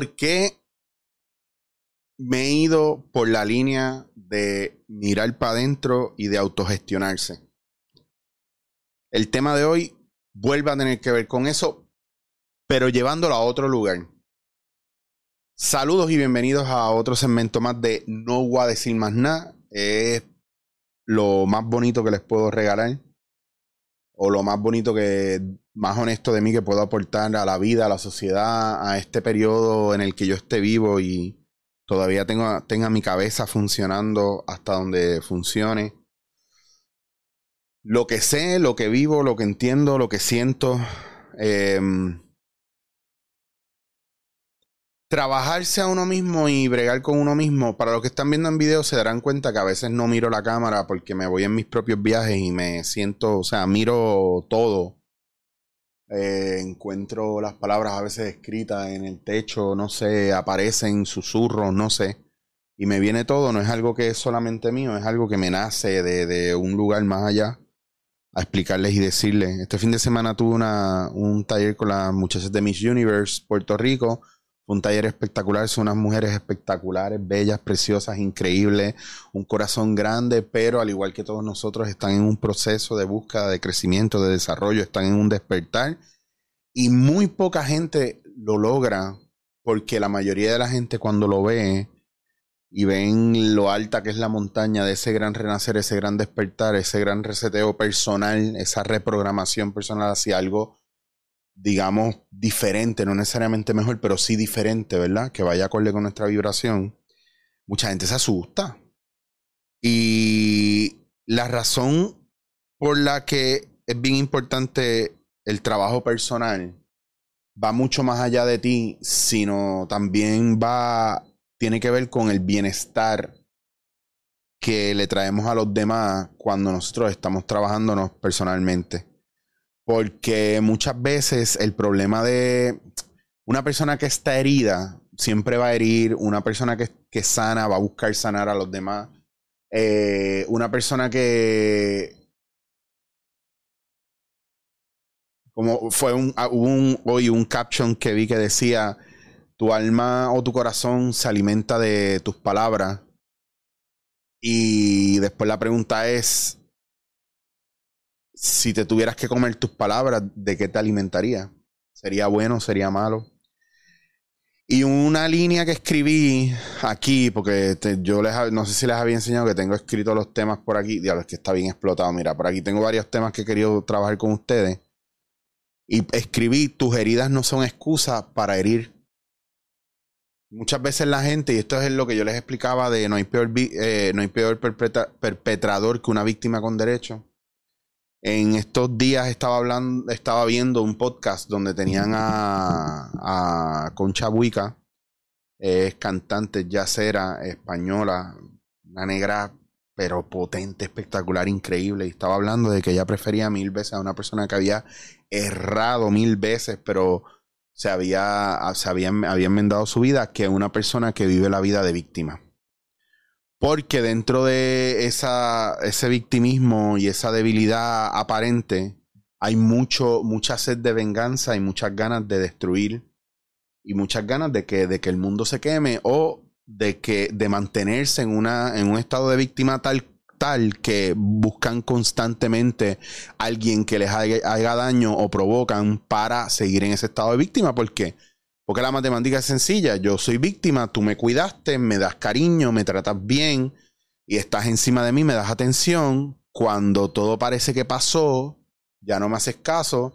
¿por qué me he ido por la línea de mirar para adentro y de autogestionarse? El tema de hoy vuelve a tener que ver con eso, pero llevándolo a otro lugar. Saludos y bienvenidos a otro segmento más de No voy a decir más nada. Es lo más bonito que les puedo regalar. O lo más bonito que, más honesto de mí que puedo aportar a la vida, a la sociedad, a este periodo en el que yo esté vivo y todavía tengo, tenga mi cabeza funcionando hasta donde funcione. Lo que sé, lo que vivo, lo que entiendo, lo que siento. Eh, trabajarse a uno mismo y bregar con uno mismo, para los que están viendo en video se darán cuenta que a veces no miro la cámara porque me voy en mis propios viajes y me siento, o sea, miro todo. Eh, encuentro las palabras a veces escritas en el techo, no sé, aparecen susurros, no sé. Y me viene todo, no es algo que es solamente mío, es algo que me nace de, de un lugar más allá a explicarles y decirles. Este fin de semana tuve una, un taller con las muchachas de Miss Universe Puerto Rico un taller espectacular, son unas mujeres espectaculares, bellas, preciosas, increíbles, un corazón grande, pero al igual que todos nosotros están en un proceso de búsqueda, de crecimiento, de desarrollo, están en un despertar y muy poca gente lo logra porque la mayoría de la gente cuando lo ve y ven lo alta que es la montaña de ese gran renacer, ese gran despertar, ese gran reseteo personal, esa reprogramación personal hacia algo digamos, diferente, no necesariamente mejor, pero sí diferente, ¿verdad? Que vaya acorde con nuestra vibración, mucha gente se asusta. Y la razón por la que es bien importante el trabajo personal va mucho más allá de ti, sino también va, tiene que ver con el bienestar que le traemos a los demás cuando nosotros estamos trabajándonos personalmente. Porque muchas veces el problema de una persona que está herida siempre va a herir, una persona que, que sana va a buscar sanar a los demás. Eh, una persona que como fue un, ah, un, hoy un caption que vi que decía tu alma o tu corazón se alimenta de tus palabras y después la pregunta es si te tuvieras que comer tus palabras, ¿de qué te alimentaría? ¿Sería bueno? ¿Sería malo? Y una línea que escribí aquí, porque yo les no sé si les había enseñado que tengo escrito los temas por aquí. Diablo, es que está bien explotado. Mira, por aquí tengo varios temas que he querido trabajar con ustedes. Y escribí, tus heridas no son excusa para herir. Muchas veces la gente, y esto es lo que yo les explicaba de no hay peor, eh, no hay peor perpetrador que una víctima con derecho. En estos días estaba hablando, estaba viendo un podcast donde tenían a, a Concha Buica, es cantante yacera española, una negra pero potente, espectacular, increíble. Y estaba hablando de que ella prefería mil veces a una persona que había errado mil veces, pero se había, se había, había enmendado su vida, que una persona que vive la vida de víctima. Porque dentro de esa, ese victimismo y esa debilidad aparente hay mucho, mucha sed de venganza y muchas ganas de destruir y muchas ganas de que, de que el mundo se queme o de que de mantenerse en una en un estado de víctima tal tal que buscan constantemente a alguien que les haga, haga, daño o provocan para seguir en ese estado de víctima porque porque la matemática es sencilla. Yo soy víctima, tú me cuidaste, me das cariño, me tratas bien y estás encima de mí, me das atención. Cuando todo parece que pasó, ya no me haces caso.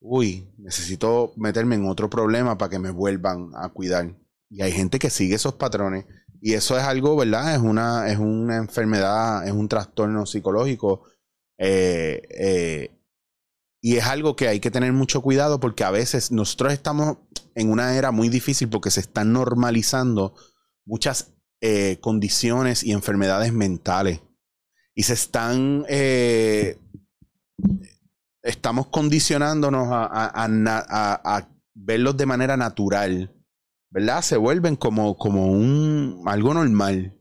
Uy, necesito meterme en otro problema para que me vuelvan a cuidar. Y hay gente que sigue esos patrones. Y eso es algo, ¿verdad? Es una, es una enfermedad, es un trastorno psicológico. Eh, eh, y es algo que hay que tener mucho cuidado porque a veces nosotros estamos en una era muy difícil porque se están normalizando muchas eh, condiciones y enfermedades mentales. Y se están... Eh, estamos condicionándonos a, verlos de manera natural. ¿Verdad? Se vuelven como, como un, algo normal.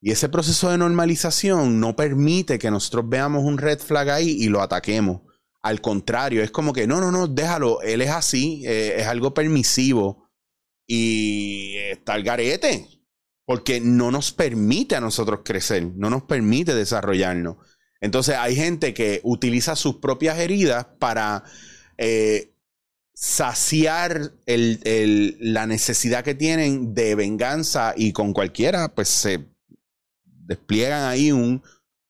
Y ese proceso de normalización no permite que nosotros veamos un red flag ahí y lo ataquemos Al contrario, es como que no, no, no, déjalo, él es así, eh, es algo permisivo y está el garete, porque no nos permite a nosotros crecer, no nos permite desarrollarnos. Entonces hay gente que utiliza sus propias heridas para eh, saciar la necesidad que tienen de venganza y con cualquiera, pues se despliegan ahí un,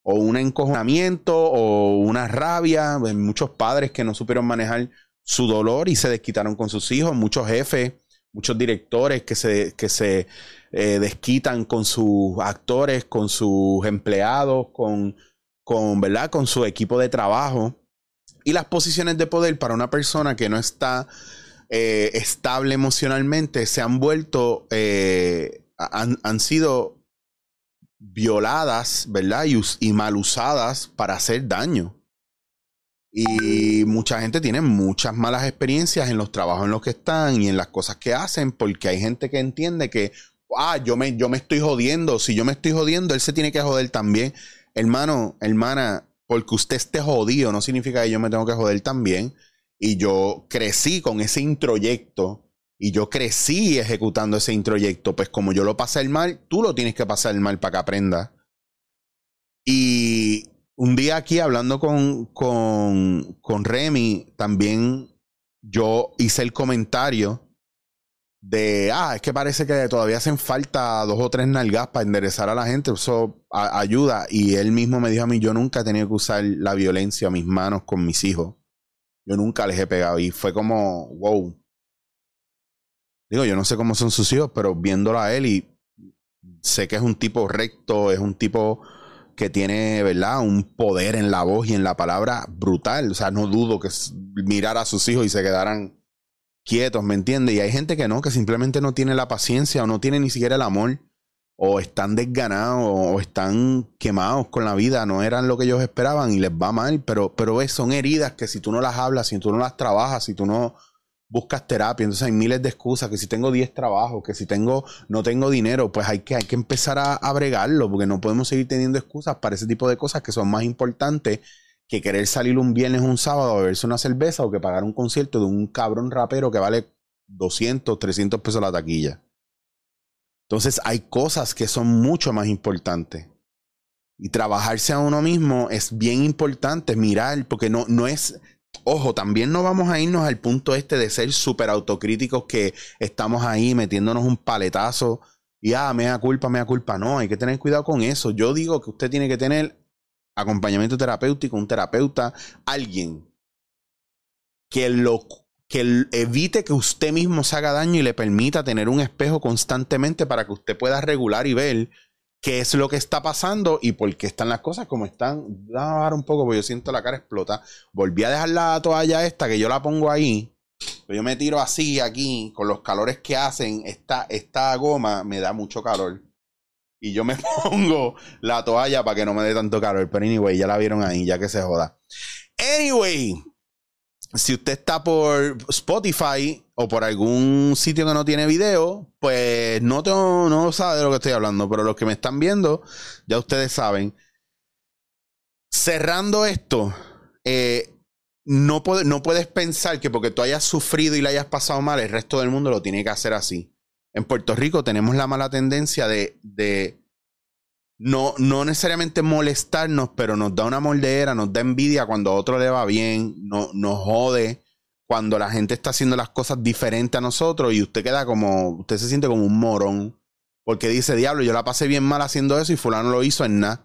o un encojonamiento o una rabia. Muchos padres que no supieron manejar su dolor y se desquitaron con sus hijos, muchos jefes, muchos directores que se, que se eh, desquitan con sus actores, con sus empleados, con, con, ¿verdad? con su equipo de trabajo. Y las posiciones de poder para una persona que no está eh, estable emocionalmente se han vuelto, eh, han, sido violadas, ¿verdad? Y, mal usadas para hacer daño. Y mucha gente tiene muchas malas experiencias en los trabajos en los que están y en las cosas que hacen, porque hay gente que entiende que, ah, yo me, yo me estoy jodiendo. Si yo me estoy jodiendo, él se tiene que joder también. Hermano, hermana, porque usted esté jodido no significa que yo me tengo que joder también. Y yo crecí con ese introyecto y yo crecí ejecutando ese introyecto. Pues como yo lo pasé el mal, tú lo tienes que pasar el mal para que aprenda. Y un día aquí hablando con, con, con Remy, también yo hice el comentario de, ah, es que parece que todavía hacen falta dos o tres nalgas para enderezar a la gente, eso ayuda. Y él mismo me dijo a mí, yo nunca he tenido que usar la violencia a mis manos con mis hijos. Yo nunca les he pegado. Y fue como, wow. Digo, yo no sé cómo son sus hijos, pero viéndolo a él y sé que es un tipo recto, es un tipo que tiene, ¿verdad? Un poder en la voz y en la palabra brutal. O sea, no dudo que mirar a sus hijos y se quedaran quietos, ¿me entiendes? Y hay gente que no, que simplemente no tiene la paciencia o no tiene ni siquiera el amor, o están desganados o están quemados con la vida, no eran lo que ellos esperaban y les va mal, pero, pero son heridas que si tú no las hablas, si tú no las trabajas, si tú no buscas terapia, entonces hay miles de excusas, que si tengo 10 trabajos, que si tengo, no tengo dinero, pues hay que, hay que empezar a, a bregarlo, porque no podemos seguir teniendo excusas para ese tipo de cosas que son más importantes que querer salir un viernes un sábado a beberse una cerveza o que pagar un concierto de un cabrón rapero que vale 200, 300 pesos la taquilla. Entonces hay cosas que son mucho más importantes. Y trabajarse a uno mismo es bien importante, mirar, porque no, no es, ojo, también no vamos a irnos al punto este de ser súper autocríticos que estamos ahí metiéndonos un paletazo y, ah, me da culpa, me da culpa. No, hay que tener cuidado con eso. Yo digo que usted tiene que tener acompañamiento terapéutico, un terapeuta, alguien que lo que evite que usted mismo se haga daño y le permita tener un espejo constantemente para que usted pueda regular y ver qué es lo que está pasando y por qué están las cosas como están. Vamos a bajar un poco porque yo siento la cara explota. Volví a dejar la toalla esta que yo la pongo ahí. Yo me tiro así aquí con los calores que hacen. Esta, esta goma me da mucho calor y yo me pongo la toalla para que no me dé tanto calor. Pero anyway, ya la vieron ahí, ya que se joda. Anyway, si usted está por Spotify o por algún sitio que no tiene video, pues no, tengo, no sabe de lo que estoy hablando. Pero los que me están viendo, ya ustedes saben. Cerrando esto, eh, no, puedes pensar que porque tú hayas sufrido y le hayas pasado mal, el resto del mundo lo tiene que hacer así en Puerto Rico tenemos la mala tendencia de, de no, no necesariamente molestarnos, pero nos da una moldera, nos da envidia cuando a otro le va bien, no, nos jode cuando la gente está haciendo las cosas diferentes a nosotros y usted queda como, usted se siente como un morón, porque dice, diablo, yo la pasé bien mal haciendo eso y fulano lo hizo en nada.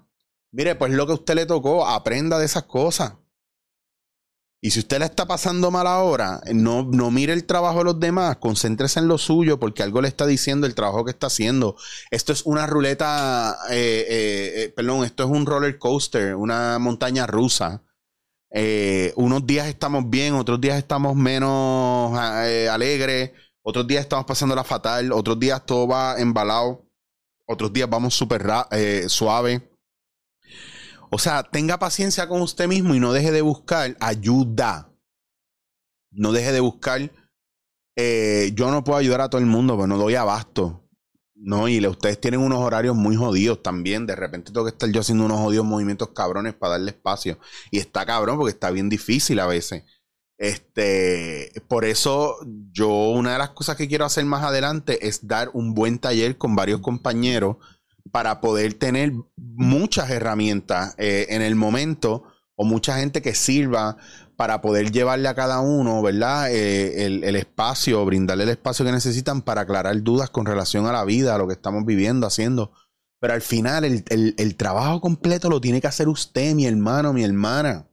Mire, pues lo que a usted le tocó, aprenda de esas cosas. Y si usted la está pasando mal ahora, no, no mire el trabajo de los demás, concéntrese en lo suyo porque algo le está diciendo el trabajo que está haciendo. Esto es una ruleta, eh, eh, eh, perdón, esto es un roller coaster, una montaña rusa. unos días estamos bien, otros días estamos menos alegres, otros días estamos pasando la fatal, otros días todo va embalado, otros días vamos súper suave. O sea, tenga paciencia con usted mismo y no deje de buscar ayuda. No deje de buscar. Eh, yo no puedo ayudar a todo el mundo, pero no doy abasto. No, y ustedes tienen unos horarios muy jodidos también. De repente tengo que estar yo haciendo unos jodidos movimientos cabrones para darle espacio. Y está cabrón porque está bien difícil a veces. Este, por eso yo una de las cosas que quiero hacer más adelante es dar un buen taller con varios compañeros para poder tener muchas herramientas eh, en el momento o mucha gente que sirva para poder llevarle a cada uno, ¿verdad? Eh, el, espacio, brindarle el espacio que necesitan para aclarar dudas con relación a la vida, a lo que estamos viviendo, haciendo. Pero al final el, el trabajo completo lo tiene que hacer usted, mi hermano, mi hermana.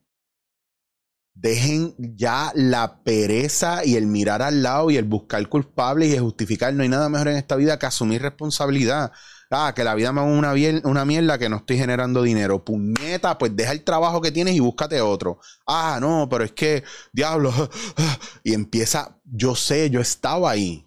Dejen ya la pereza y el mirar al lado y el buscar culpables y el justificar. No hay nada mejor en esta vida que asumir responsabilidad. Ah, que la vida me haga una, una mierda que no estoy generando dinero. Puñeta, pues deja el trabajo que tienes y búscate otro. Ah, no, pero es que, diablo. Y empieza, yo sé, yo estaba ahí.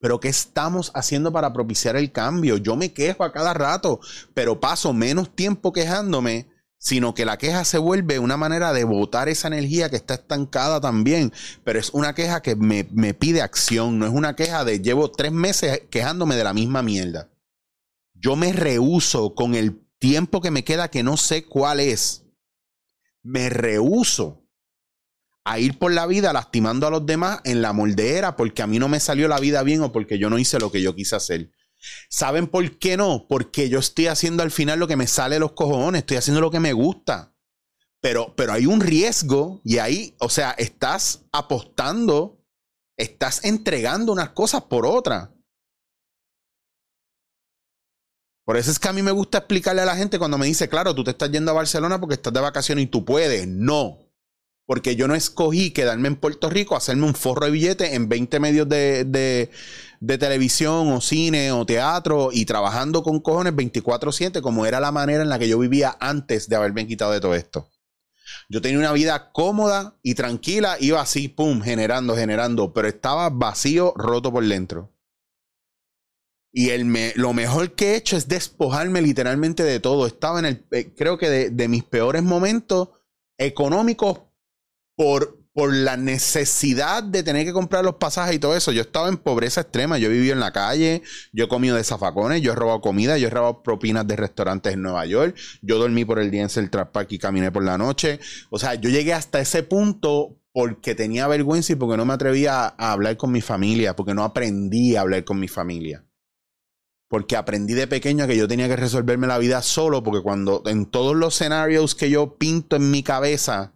Pero ¿qué estamos haciendo para propiciar el cambio? Yo me quejo a cada rato, pero paso menos tiempo quejándome sino que la queja se vuelve una manera de botar esa energía que está estancada también, pero es una queja que me, pide acción, no es una queja de llevo tres meses quejándome de la misma mierda. Yo me rehuso con el tiempo que me queda que no sé cuál es. Me rehuso a ir por la vida lastimando a los demás en la moldera porque a mí no me salió la vida bien o porque yo no hice lo que yo quise hacer. ¿Saben por qué no? Porque yo estoy haciendo al final lo que me sale de los cojones, estoy haciendo lo que me gusta. Pero, pero hay un riesgo y ahí, o sea, estás apostando, estás entregando unas cosas por otras. Por eso es que a mí me gusta explicarle a la gente cuando me dice, claro, tú te estás yendo a Barcelona porque estás de vacaciones y tú puedes. No. Porque yo no escogí quedarme en Puerto Rico, hacerme un forro de billete en 20 medios de, de televisión o cine o teatro y trabajando con cojones 24/7 como era la manera en la que yo vivía antes de haberme quitado de todo esto. Yo tenía una vida cómoda y tranquila, iba así, pum, generando, generando, pero estaba vacío, roto por dentro. Y el lo mejor que he hecho es despojarme literalmente de todo. Estaba en el, eh, creo que de, mis peores momentos económicos por por la necesidad de tener que comprar los pasajes y todo eso. Yo estaba en pobreza extrema, yo viví en la calle, yo he de zafacones, yo he robado comida, yo he robado propinas de restaurantes en Nueva York, yo dormí por el día en Central Park y caminé por la noche. O sea, yo llegué hasta ese punto porque tenía vergüenza y porque no me atrevía a hablar con mi familia, porque no aprendí a hablar con mi familia. Porque aprendí de pequeño que yo tenía que resolverme la vida solo, porque cuando en todos los escenarios que yo pinto en mi cabeza,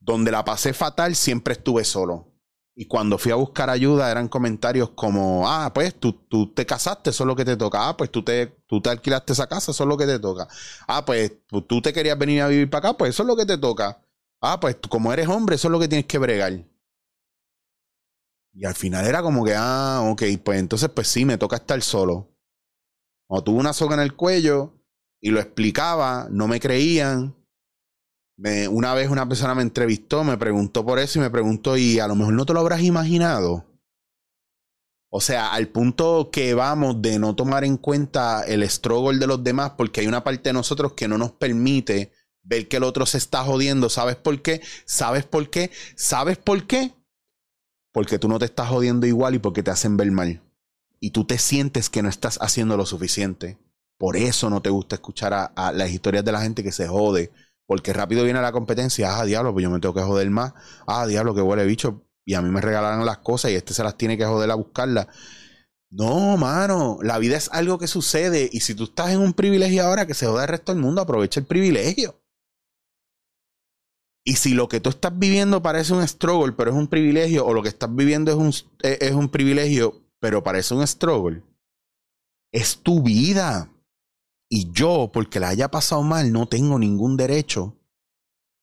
donde la pasé fatal, siempre estuve solo. Y cuando fui a buscar ayuda eran comentarios como, ah, pues tú, tú te casaste, eso es lo que te toca. Ah, pues tú te, tú te alquilaste esa casa, eso es lo que te toca. Ah, pues tú te querías venir a vivir para acá, pues eso es lo que te toca. Ah, pues como eres hombre, eso es lo que tienes que bregar. Y al final era como que, ah, ok, pues entonces pues sí, me toca estar solo. O tuve una soga en el cuello y lo explicaba, no me creían una vez una persona me entrevistó, me preguntó por eso y me preguntó, y a lo mejor no te lo habrás imaginado. O sea, al punto que vamos de no tomar en cuenta el struggle de los demás, porque hay una parte de nosotros que no nos permite ver que el otro se está jodiendo. ¿Sabes por qué? ¿Sabes por qué? ¿Sabes por qué? Porque tú no te estás jodiendo igual y porque te hacen ver mal. Y tú te sientes que no estás haciendo lo suficiente. Por eso no te gusta escuchar a, las historias de la gente que se jode porque rápido viene la competencia. Ah, diablo, pues yo me tengo que joder más. Ah, diablo, que huele bicho. Y a mí me regalan las cosas y este se las tiene que joder a buscarlas. No, mano, la vida es algo que sucede. Y si tú estás en un privilegio ahora que se joda el resto del mundo, aprovecha el privilegio. Y si lo que tú estás viviendo parece un struggle, pero es un privilegio, o lo que estás viviendo es un, es un privilegio, pero parece un struggle, es tu vida. Y yo, porque la haya pasado mal, no tengo ningún derecho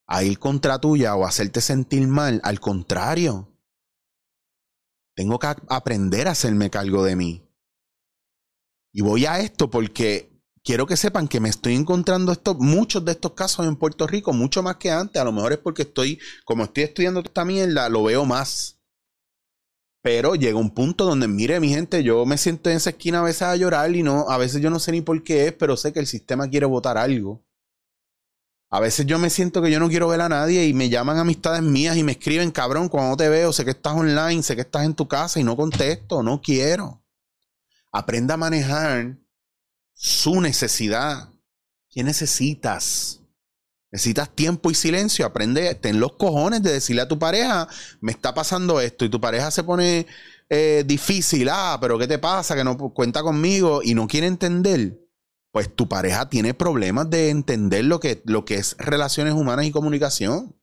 a ir contra tuya o hacerte sentir mal. Al contrario, tengo que aprender a hacerme cargo de mí. Y voy a esto porque quiero que sepan que me estoy encontrando muchos de estos casos en Puerto Rico, mucho más que antes. A lo mejor es porque estoy, como estoy estudiando esta mierda, lo veo más. Pero llega un punto donde, mire, mi gente, yo me siento en esa esquina a veces a llorar y no, a veces yo no sé ni por qué es, pero sé que el sistema quiere votar algo. A veces yo me siento que yo no quiero ver a nadie y me llaman amistades mías y me escriben, cabrón, cuando te veo, sé que estás online, sé que estás en tu casa y no contesto, no quiero. Aprenda a manejar su necesidad. ¿Qué necesitas? Necesitas tiempo y silencio. Aprende, ten los cojones de decirle a tu pareja, me está pasando esto, y tu pareja se pone eh, difícil, ah, pero ¿qué te pasa? Que no cuenta conmigo y no quiere entender. Pues tu pareja tiene problemas de entender lo que, lo que es relaciones humanas y comunicación.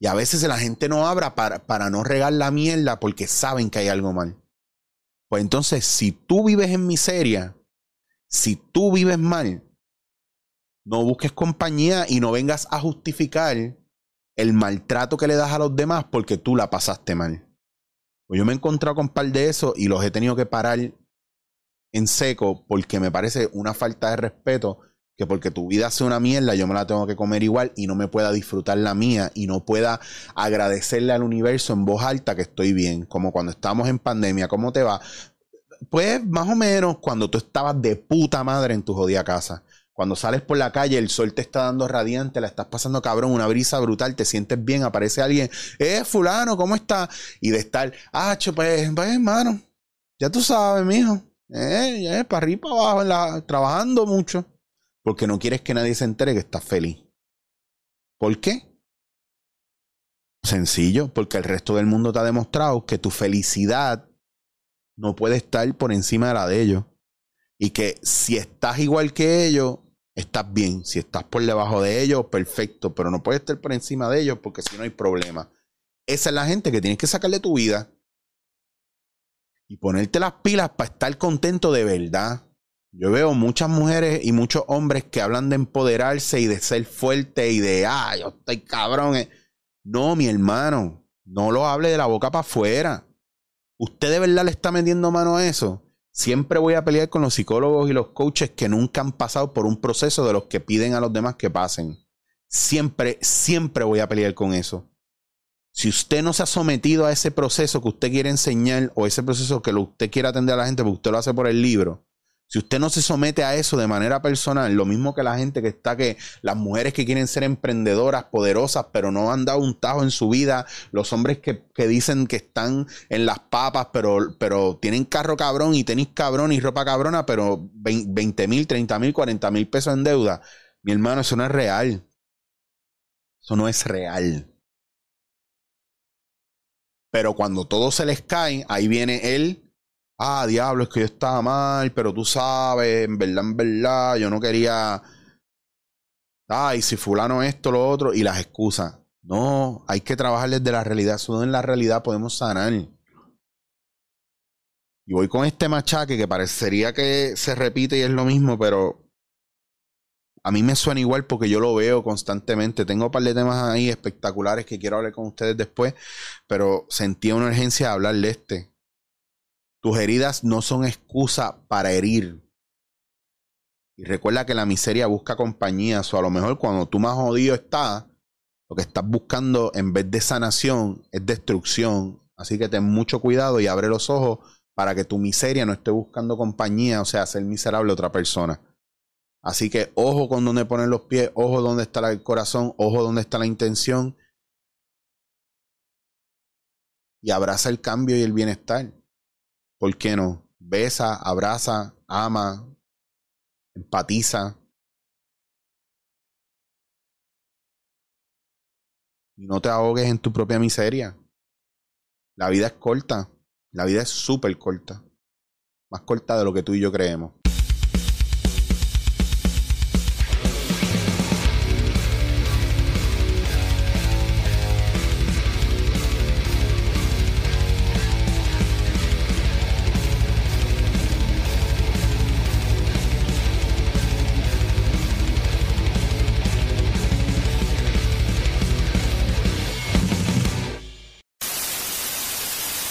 Y a veces la gente no abra para, para no regar la mierda porque saben que hay algo mal. Pues entonces, si tú vives en miseria, si tú vives mal, no busques compañía y no vengas a justificar el maltrato que le das a los demás porque tú la pasaste mal. Pues yo me he encontrado con un par de eso y los he tenido que parar en seco porque me parece una falta de respeto que porque tu vida sea una mierda yo me la tengo que comer igual y no me pueda disfrutar la mía y no pueda agradecerle al universo en voz alta que estoy bien, como cuando estamos en pandemia, ¿cómo te va? Pues más o menos cuando tú estabas de puta madre en tu jodida casa. Cuando sales por la calle, el sol te está dando radiante, la estás pasando cabrón, una brisa brutal, te sientes bien, aparece alguien, eh, fulano, ¿cómo está? Y de estar, ah, pues, pues, hermano, ya tú sabes, mijo, eh, ya, para arriba, para abajo, trabajando mucho, porque no quieres que nadie se entere que estás feliz. ¿Por qué? Sencillo, porque el resto del mundo te ha demostrado que tu felicidad no puede estar por encima de la de ellos. Y que si estás igual que ellos, estás bien. Si estás por debajo de ellos, perfecto, pero no puedes estar por encima de ellos porque si no hay problema. Esa es la gente que tienes que sacar de tu vida y ponerte las pilas para estar contento de verdad. Yo veo muchas mujeres y muchos hombres que hablan de empoderarse y de ser fuerte y de, ah, yo estoy cabrón. No, mi hermano, no lo hable de la boca para afuera. ¿Usted de verdad le está metiendo mano a eso? Siempre voy a pelear con los psicólogos y los coaches que nunca han pasado por un proceso de los que piden a los demás que pasen. Siempre, siempre voy a pelear con eso. Si usted no se ha sometido a ese proceso que usted quiere enseñar o ese proceso que usted quiere atender a la gente porque usted lo hace por el libro, si usted no se somete a eso de manera personal, lo mismo que la gente que está que las mujeres que quieren ser emprendedoras, poderosas, pero no han dado un tajo en su vida, los hombres que, dicen que están en las papas, pero, pero tienen carro cabrón y tenis cabrón y ropa cabrona, pero 20 mil, 30 mil, 40 mil pesos en deuda. Mi hermano, eso no es real. Eso no es real. Pero cuando todo se les cae, ahí viene él ah, diablo, es que yo estaba mal, pero tú sabes, en verdad, en verdad, yo no quería, ay, si fulano esto, lo otro, y las excusas. No, hay que trabajar desde la realidad, solo en la realidad podemos sanar. Y voy con este machaque que parecería que se repite y es lo mismo, pero a mí me suena igual porque yo lo veo constantemente. Tengo un par de temas ahí espectaculares que quiero hablar con ustedes después, pero sentía una urgencia de hablar este. Tus heridas no son excusa para herir. Y recuerda que la miseria busca compañía. O a lo mejor cuando tú más jodido estás, lo que estás buscando en vez de sanación es destrucción. Así que ten mucho cuidado y abre los ojos para que tu miseria no esté buscando compañía, o sea, ser miserable a otra persona. Así que ojo con dónde ponen los pies, ojo dónde está el corazón, ojo dónde está la intención. Y abraza el cambio y el bienestar. ¿Por qué no? Besa, abraza, ama, empatiza. Y no te ahogues en tu propia miseria. La vida es corta. La vida es súper corta. Más corta de lo que tú y yo creemos.